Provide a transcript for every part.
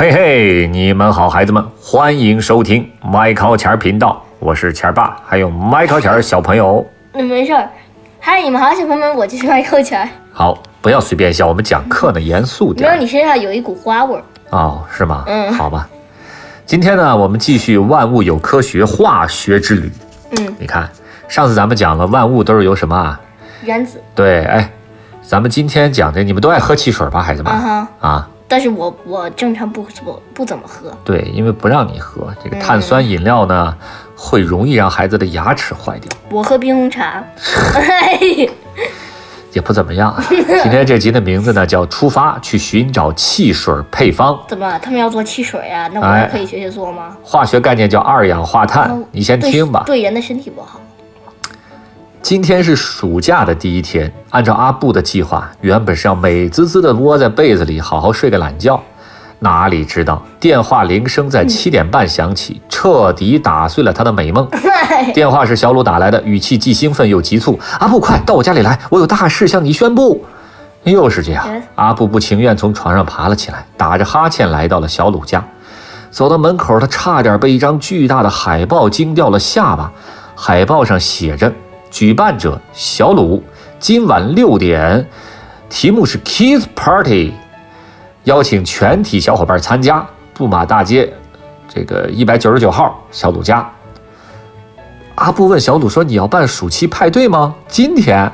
嘿嘿，你们好，孩子们，欢迎收听麦考钱儿频道，我是钱儿爸，还有麦考钱儿小朋友。嗯，没事儿。嗨，你们好，小朋友们，我就是麦考钱儿。好，不要随便笑，我们讲课呢，严肃点儿。有你身上有一股花味儿。哦，是吗？嗯好吧。今天呢，我们继续万物有科学化学之旅。嗯，你看，上次咱们讲了万物都是由什么啊？原子。对，哎，咱们今天讲的，你们都爱喝汽水吧，孩子们？啊，但是我我正常不不不怎么喝。对，因为不让你喝这个碳酸饮料呢，会容易让孩子的牙齿坏掉。我喝冰红茶。哎也不怎么样啊。今天这集的名字呢叫“出发去寻找汽水配方怎么？他们要做汽水啊？那我哎也可以学学做吗？”，化学概念叫二氧化碳哦。你先听吧。对人的身体不好。今天是暑假的第一天，按照阿布的计划，原本是要美滋滋的窝在被子里好好睡个懒觉，哪里知道电话铃声在七点半响起，彻底打碎了他的美梦。电话是小鲁打来的，语气既兴奋又急促：“阿布，快到我家里来，我有大事向你宣布。”又是这样嗯，阿布不情愿从床上爬了起来，打着哈欠来到了小鲁家。走到门口，他差点被一张巨大的海报惊掉了下巴。海报上写着：“举办者小鲁，今晚六点，题目是 Kids Party，邀请全体小伙伴参加。布马大街，这个一百九十九号小鲁家。”阿布问小鲁说：“你要办暑期派对吗？今天？”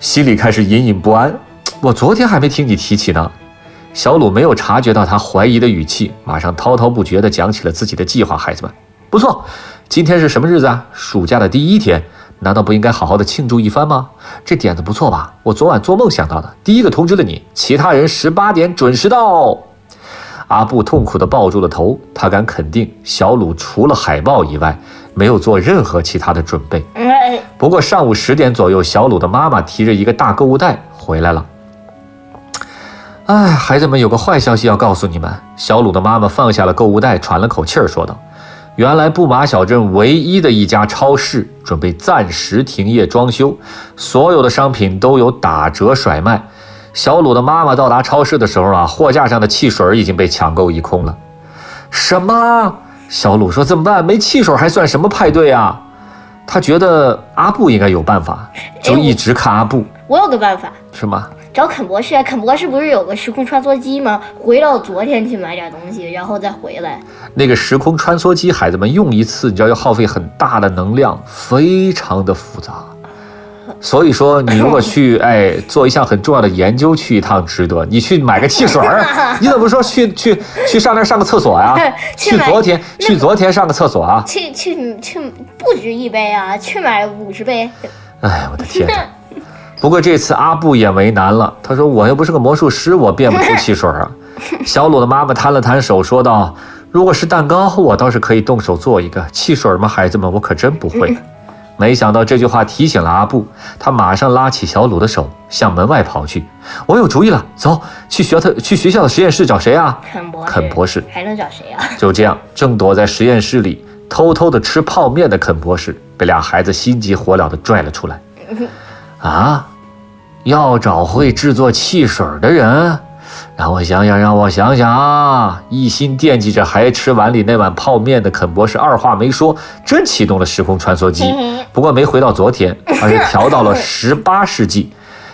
心里开始隐隐不安。我昨天还没听你提起呢。小鲁没有察觉到他怀疑的语气，马上滔滔不绝地讲起了自己的计划。孩子们，不错，今天是什么日子啊？暑假的第一天，难道不应该好好的庆祝一番吗？这点子不错吧？我昨晚做梦想到的，第一个通知了你，其他人十八点准时到。阿布痛苦地抱住了头，他敢肯定，小鲁除了海报以外，没有做任何其他的准备。不过上午十点左右，小鲁的妈妈提着一个大购物袋回来了。哎，孩子们，有个坏消息要告诉你们。小鲁的妈妈放下了购物袋，喘了口气儿，说道：“原来布马小镇唯一的一家超市准备暂时停业装修，所有的商品都有打折甩卖。小鲁的妈妈到达超市的时候啊，货架上的汽水已经被抢购一空了。什么？小鲁说：“怎么办？没汽水还算什么派对啊？”他觉得阿布应该有办法，就一直看阿布，我有个办法，是吗？找肯博士啊。肯博士不是有个时空穿梭机吗？回到昨天去买点东西，然后再回来。那个时空穿梭机，孩子们用一次，你知道要耗费很大的能量，非常的复杂。所以说，你如果去 哎做一项很重要的研究，去一趟值得。你去买个汽水儿，你怎么说去去去上那儿上个厕所呀、去昨天去昨天上个厕所啊？去去去，不止一杯啊，去买五十杯。哎，我的天哪！不过这次阿布也为难了，他说：“我又不是个魔术师，我变不出汽水啊。”小鲁的妈妈摊了摊手，说道：“如果是蛋糕，我倒是可以动手做一个；汽水吗，孩子们，我可真不会。”没想到这句话提醒了阿布，他马上拉起小鲁的手向门外跑去。我有主意了，走去学校去学校的实验室找谁啊？肯博士，肯博士还能找谁啊？就这样，正躲在实验室里偷偷的吃泡面的肯博士，被俩孩子心急火燎的拽了出来。啊，要找会制作汽水的人？让我想想，让我想想啊！一心惦记着还吃碗里那碗泡面的肯博士，二话没说，真启动了时空穿梭机。不过没回到昨天，而是调到了 十八世纪。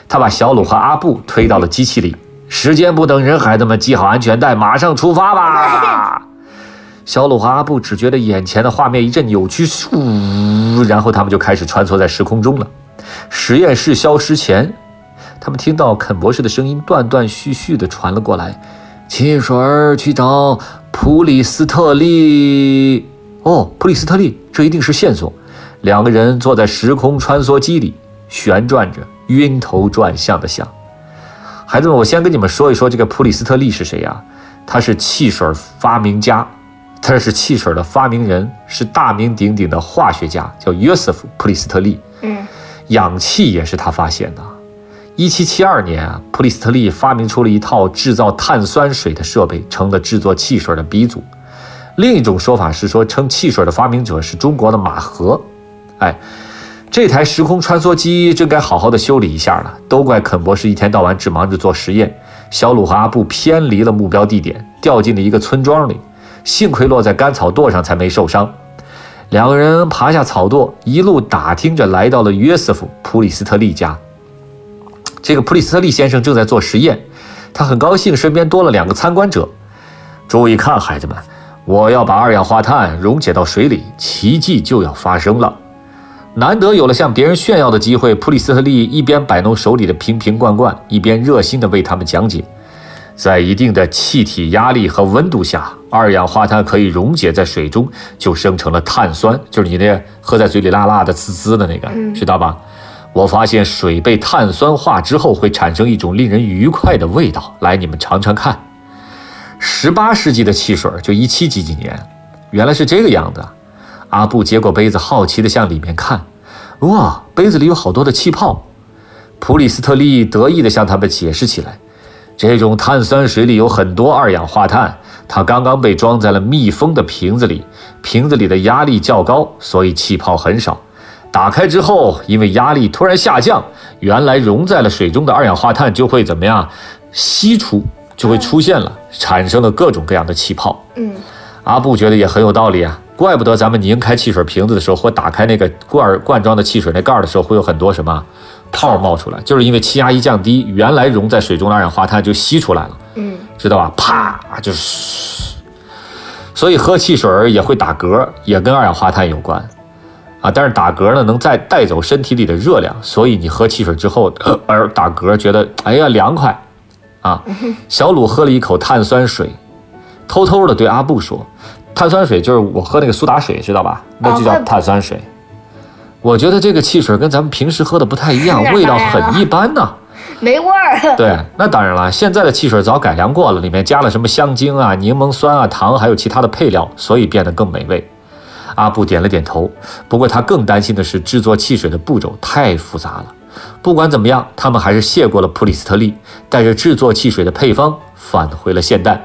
他把小鲁和阿布推到了机器里。时间不等人，孩子们系好安全带，马上出发吧！小鲁和阿布只觉得眼前的画面一阵扭曲，嗖，然后他们就开始穿梭在时空中了。实验室消失前，他们听到肯博士的声音断断续续地传了过来：“汽水儿去找普里斯特利。”哦，普里斯特利，这一定是线索。两个人坐在时空穿梭机里，旋转着，晕头转向的想。孩子们，我先跟你们说一说这个普里斯特利是谁呀、他是汽水发明家，他是汽水的发明人，是大名鼎鼎的化学家，叫约瑟夫·普里斯特利。嗯，氧气也是他发现的。一七七二年啊，普里斯特利发明出了一套制造碳酸水的设备，成了制作汽水的鼻祖。另一种说法是说，称汽水的发明者是中国的马河。哎，这台时空穿梭机真该好好的修理一下了。都怪肯博士一天到晚只忙着做实验，小鲁和阿布偏离了目标地点，掉进了一个村庄里，幸亏落在干草垛上才没受伤。两个人爬下草垛，一路打听着来到了约瑟夫·普里斯特利家。这个普里斯特利先生正在做实验，他很高兴身边多了两个参观者。注意看，孩子们，我要把二氧化碳溶解到水里，奇迹就要发生了。难得有了向别人炫耀的机会，普里斯特利一边摆弄手里的瓶瓶罐罐，一边热心地为他们讲解：在一定的气体压力和温度下，二氧化碳可以溶解在水中，就生成了碳酸，就是你那喝在嘴里辣辣的、滋滋的那个，知道吧？我发现水被碳酸化之后会产生一种令人愉快的味道，来，你们尝尝看。十八世纪的汽水，就一七几几年，原来是这个样子。阿布接过杯子，好奇地向里面看，哇，杯子里有好多的气泡。普里斯特利得意地向他们解释起来：这种碳酸水里有很多二氧化碳，它刚刚被装在了密封的瓶子里，瓶子里的压力较高，所以气泡很少。打开之后，因为压力突然下降，原来溶在了水中的二氧化碳就会怎么样？析出，就会出现了，产生了各种各样的气泡。嗯，阿布觉得也很有道理啊，怪不得咱们拧开汽水瓶子的时候，或打开那个罐罐装的汽水那盖儿的时候，会有很多什么泡冒出来，就是因为气压一降低，原来溶在水中的二氧化碳就吸出来了。嗯，知道吧？啪，就是，所以喝汽水也会打嗝，也跟二氧化碳有关。啊，但是打嗝呢，能再带走身体里的热量，所以你喝汽水之后而打嗝，觉得哎呀凉快，啊。小鲁喝了一口碳酸水，偷偷的对阿布说：“碳酸水就是我喝那个苏打水，知道吧？那就叫碳酸水。我觉得这个汽水跟咱们平时喝的不太一样，味道很一般呢，没味儿。对，那当然了，现在的汽水早改良过了，里面加了什么香精啊、柠檬酸啊、糖，还有其他的配料，所以变得更美味。”阿布点了点头，不过他更担心的是制作汽水的步骤太复杂了。不管怎么样，他们还是谢过了普里斯特利，带着制作汽水的配方返回了现代。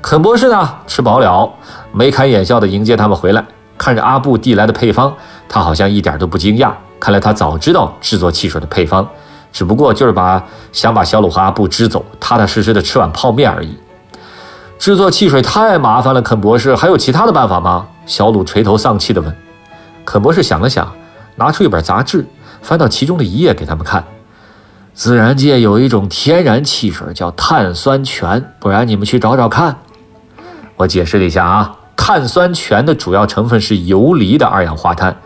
肯博士呢，吃饱了，眉开眼笑地迎接他们回来。看着阿布递来的配方，他好像一点都不惊讶。看来他早知道制作汽水的配方，只不过就是把想把小鲁和阿布支走，踏踏实实的吃碗泡面而已。制作汽水太麻烦了，肯博士，还有其他的办法吗？小鲁垂头丧气地问。肯博士想了想，拿出一本杂志，翻到其中的一页给他们看。自然界有一种天然汽水叫碳酸泉，不然你们去找找看。我解释了一下啊，碳酸泉的主要成分是游离的二氧化碳，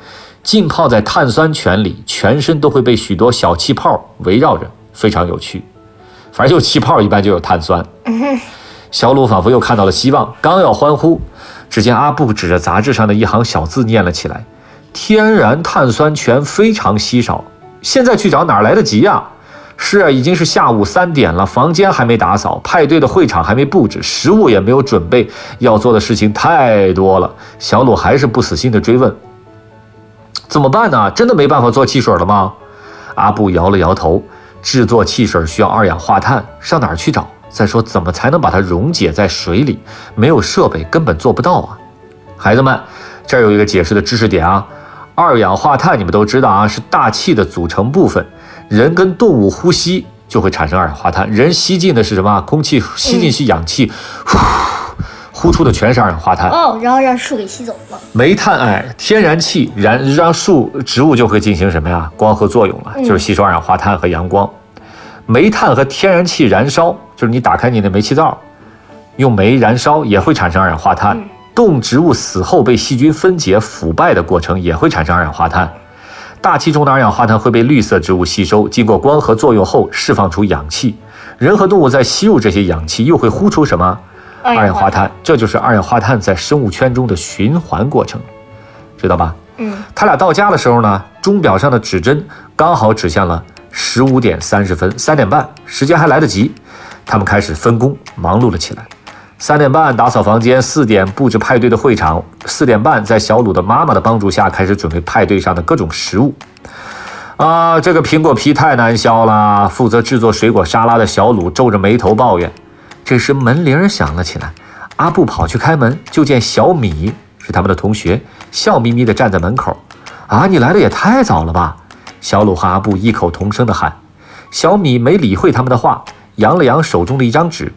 浸泡在碳酸泉里，全身都会被许多小气泡围绕着，非常有趣。反正有气泡，一般就有碳酸。小鲁仿佛又看到了希望，刚要欢呼，只见阿布指着杂志上的一行小字念了起来：“天然碳酸泉非常稀少，现在去找哪来得及呀？”“是啊，已经是下午三点了，房间还没打扫，派对的会场还没布置，食物也没有准备，要做的事情太多了。”小鲁还是不死心地追问：“怎么办呢？真的没办法做汽水了吗？”阿布摇了摇头：“制作汽水需要二氧化碳，上哪儿去找？”再说，怎么才能把它溶解在水里？没有设备，根本做不到啊！孩子们，这儿有一个解释的知识点啊。二氧化碳你们都知道啊，是大气的组成部分。人跟动物呼吸就会产生二氧化碳。人吸进的是什么？空气吸进去氧气，呼，呼出的全是二氧化碳。哦，然后让树给吸走了。煤炭，哎，天然气燃让树植物就会进行什么呀？光合作用了，就是吸收二氧化碳和阳光。煤炭和天然气燃烧，就是你打开你的煤气灶，用煤燃烧也会产生二氧化碳。动植物死后被细菌分解腐败的过程也会产生二氧化碳。大气中的二氧化碳会被绿色植物吸收，经过光合作用后释放出氧气。人和动物在吸入这些氧气，又会呼出什么？二氧化碳。这就是二氧化碳在生物圈中的循环过程，知道吧？嗯。他俩到家的时候呢，钟表上的指针刚好指向了。十五点三十分，三点半，时间还来得及。他们开始分工，忙碌了起来。三点半打扫房间，四点布置派对的会场，四点半在小鲁的妈妈的帮助下开始准备派对上的各种食物。啊，这个苹果皮太难削了。负责制作水果沙拉的小鲁皱着眉头抱怨。这时门铃响了起来，阿布跑去开门，就见小米是他们的同学，笑眯眯地站在门口。啊，你来的也太早了吧！小鲁和阿布异口同声地喊：“小米没理会他们的话，扬了扬手中的一张纸。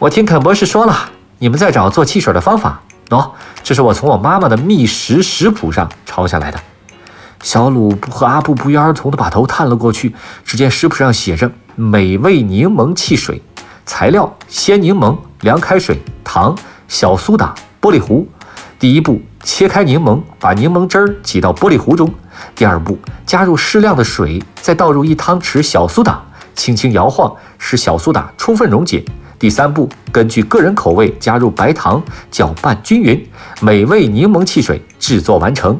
我听肯博士说了，你们在找做汽水的方法。喏，这是我从我妈妈的秘食食谱上抄下来的。小鲁和阿布不约而同地把头探了过去，只见食谱上写着“美味柠檬汽水”，材料：鲜柠檬、凉开水、糖、小苏打、玻璃壶。第一步，切开柠檬，把柠檬汁儿挤到玻璃壶中。第二步，加入适量的水，再倒入一汤匙小苏打，轻轻摇晃，使小苏打充分溶解。第三步，根据个人口味加入白糖，搅拌均匀，美味柠檬汽水制作完成。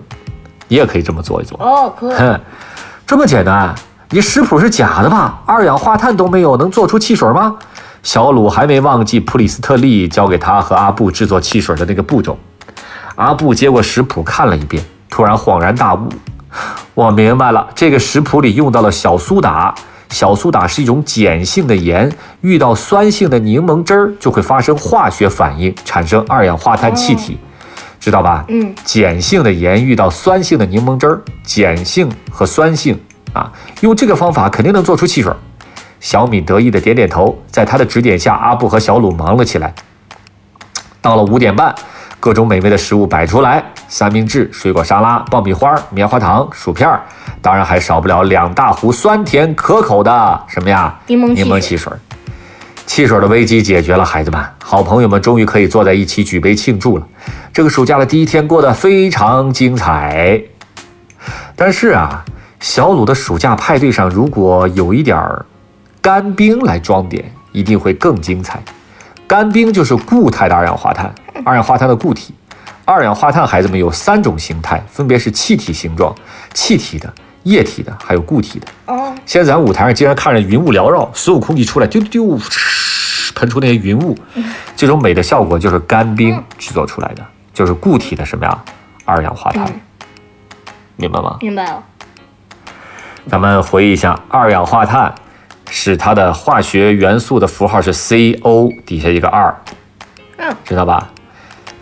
你也可以这么做一做。哦，可以。哼，这么简单？你食谱是假的吧？二氧化碳都没有，能做出汽水吗？小鲁还没忘记普里斯特利教给他和阿布制作汽水的那个步骤。阿布接过食谱看了一遍，突然恍然大悟：我明白了，这个食谱里用到了小苏打。小苏打是一种碱性的盐，遇到酸性的柠檬汁儿就会发生化学反应，产生二氧化碳气体，知道吧？嗯，碱性的盐遇到酸性的柠檬汁儿，碱性和酸性啊，用这个方法肯定能做出汽水。小米得意的点点头，在他的指点下，阿布和小鲁忙了起来。到了五点半。各种美味的食物摆出来：三明治、水果沙拉、爆米花、棉花糖、薯片儿，当然还少不了两大壶酸甜可口的什么呀？柠檬柠檬汽水。汽水的危机解决了，孩子们，好朋友们终于可以坐在一起举杯庆祝了。这个暑假的第一天过得非常精彩。但是啊，小鲁的暑假派对上如果有一点儿干冰来装点，一定会更精彩。干冰就是固态的二氧化碳。二氧化碳的固体，二氧化碳孩子们有三种形态，分别是气体形状、气体的、液体的，还有固体的。哦，现在咱舞台上竟然看着云雾缭绕，所有空气出来丢丢丢，喷出那些云雾，这种美的效果就是干冰制作出来的，就是固体的什么呀？二氧化碳，明白吗？明白了。咱们回忆一下，二氧化碳是它的化学元素的符号是 CO 底下一个二，嗯，知道吧？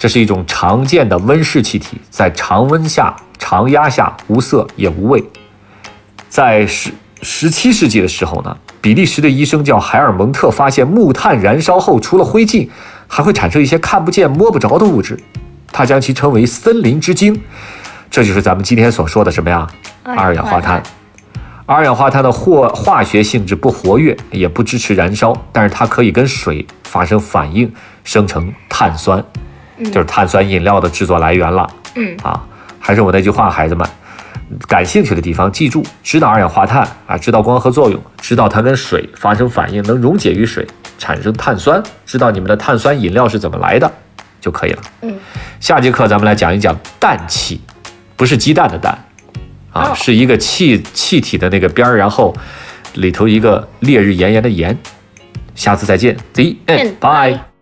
这是一种常见的温室气体，在常温下、常压下无色也无味。在十十七世纪的时候呢，比利时的医生叫海尔蒙特，发现木炭燃烧后除了灰烬，还会产生一些看不见、摸不着的物质，他将其称为“森林之精”。这就是咱们今天所说的什么呀？二氧化碳。二氧化碳的或化学性质不活跃，也不支持燃烧，但是它可以跟水发生反应，生成碳酸。就是碳酸饮料的制作来源了。嗯啊，还是我那句话，孩子们，感兴趣的地方记住，知道二氧化碳啊，知道光合作用，知道它跟水发生反应能溶解于水，产生碳酸，知道你们的碳酸饮料是怎么来的就可以了。嗯，下节课咱们来讲一讲氮气，不是鸡蛋的蛋，啊，哦是一个气气体的那个边儿，然后里头一个烈日炎炎的炎。下次再见，The end，Bye bye。